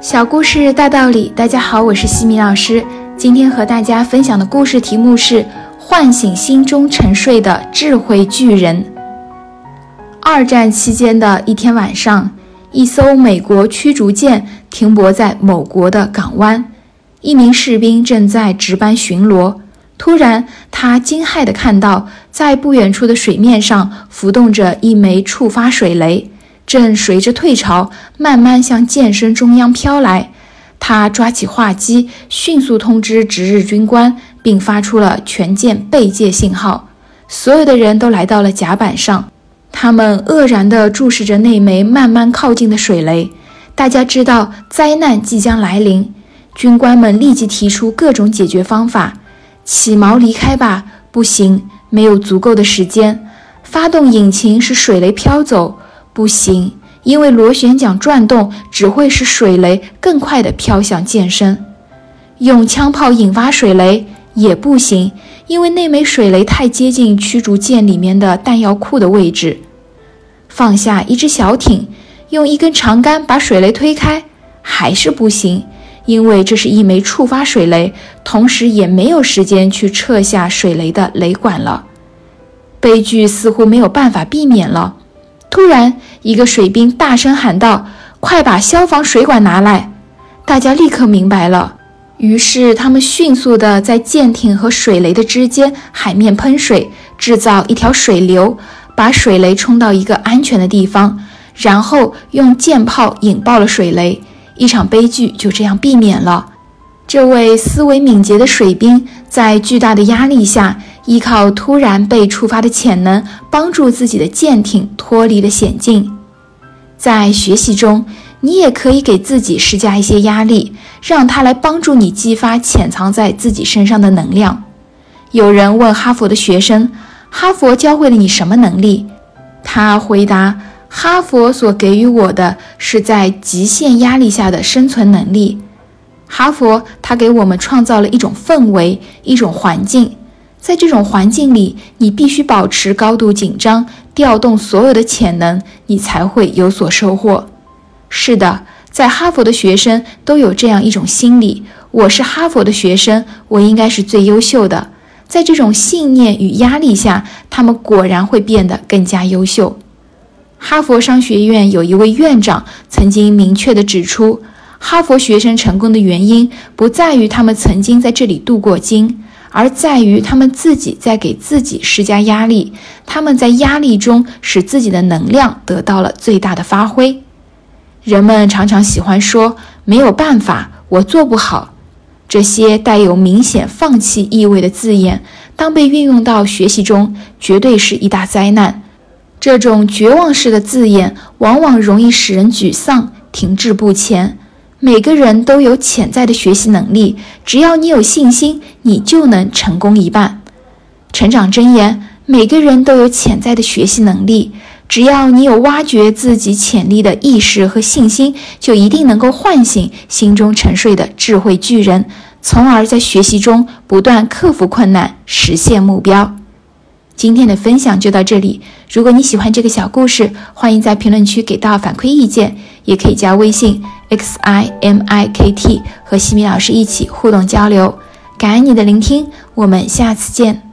小故事大道理，大家好，我是西米老师。今天和大家分享的故事题目是《唤醒心中沉睡的智慧巨人》。二战期间的一天晚上，一艘美国驱逐舰停泊在某国的港湾，一名士兵正在值班巡逻。突然，他惊骇地看到，在不远处的水面上浮动着一枚触发水雷。正随着退潮慢慢向舰身中央飘来，他抓起话机，迅速通知值日军官，并发出了全舰备戒信号。所有的人都来到了甲板上，他们愕然地注视着那枚慢慢靠近的水雷。大家知道灾难即将来临，军官们立即提出各种解决方法：起锚离开吧，不行，没有足够的时间；发动引擎使水雷飘走。不行，因为螺旋桨转动只会使水雷更快地飘向舰身。用枪炮引发水雷也不行，因为那枚水雷太接近驱逐舰里面的弹药库的位置。放下一只小艇，用一根长杆把水雷推开还是不行，因为这是一枚触发水雷，同时也没有时间去撤下水雷的雷管了。悲剧似乎没有办法避免了。突然，一个水兵大声喊道：“快把消防水管拿来！”大家立刻明白了。于是，他们迅速地在舰艇和水雷的之间海面喷水，制造一条水流，把水雷冲到一个安全的地方，然后用舰炮引爆了水雷。一场悲剧就这样避免了。这位思维敏捷的水兵在巨大的压力下。依靠突然被触发的潜能，帮助自己的舰艇脱离了险境。在学习中，你也可以给自己施加一些压力，让它来帮助你激发潜藏在自己身上的能量。有人问哈佛的学生：“哈佛教会了你什么能力？”他回答：“哈佛所给予我的是在极限压力下的生存能力。哈佛，它给我们创造了一种氛围，一种环境。”在这种环境里，你必须保持高度紧张，调动所有的潜能，你才会有所收获。是的，在哈佛的学生都有这样一种心理：我是哈佛的学生，我应该是最优秀的。在这种信念与压力下，他们果然会变得更加优秀。哈佛商学院有一位院长曾经明确地指出，哈佛学生成功的原因不在于他们曾经在这里镀过金。而在于他们自己在给自己施加压力，他们在压力中使自己的能量得到了最大的发挥。人们常常喜欢说“没有办法，我做不好”这些带有明显放弃意味的字眼，当被运用到学习中，绝对是一大灾难。这种绝望式的字眼，往往容易使人沮丧、停滞不前。每个人都有潜在的学习能力，只要你有信心，你就能成功一半。成长箴言：每个人都有潜在的学习能力，只要你有挖掘自己潜力的意识和信心，就一定能够唤醒心中沉睡的智慧巨人，从而在学习中不断克服困难，实现目标。今天的分享就到这里。如果你喜欢这个小故事，欢迎在评论区给到反馈意见，也可以加微信 x i m i k t 和西米老师一起互动交流。感恩你的聆听，我们下次见。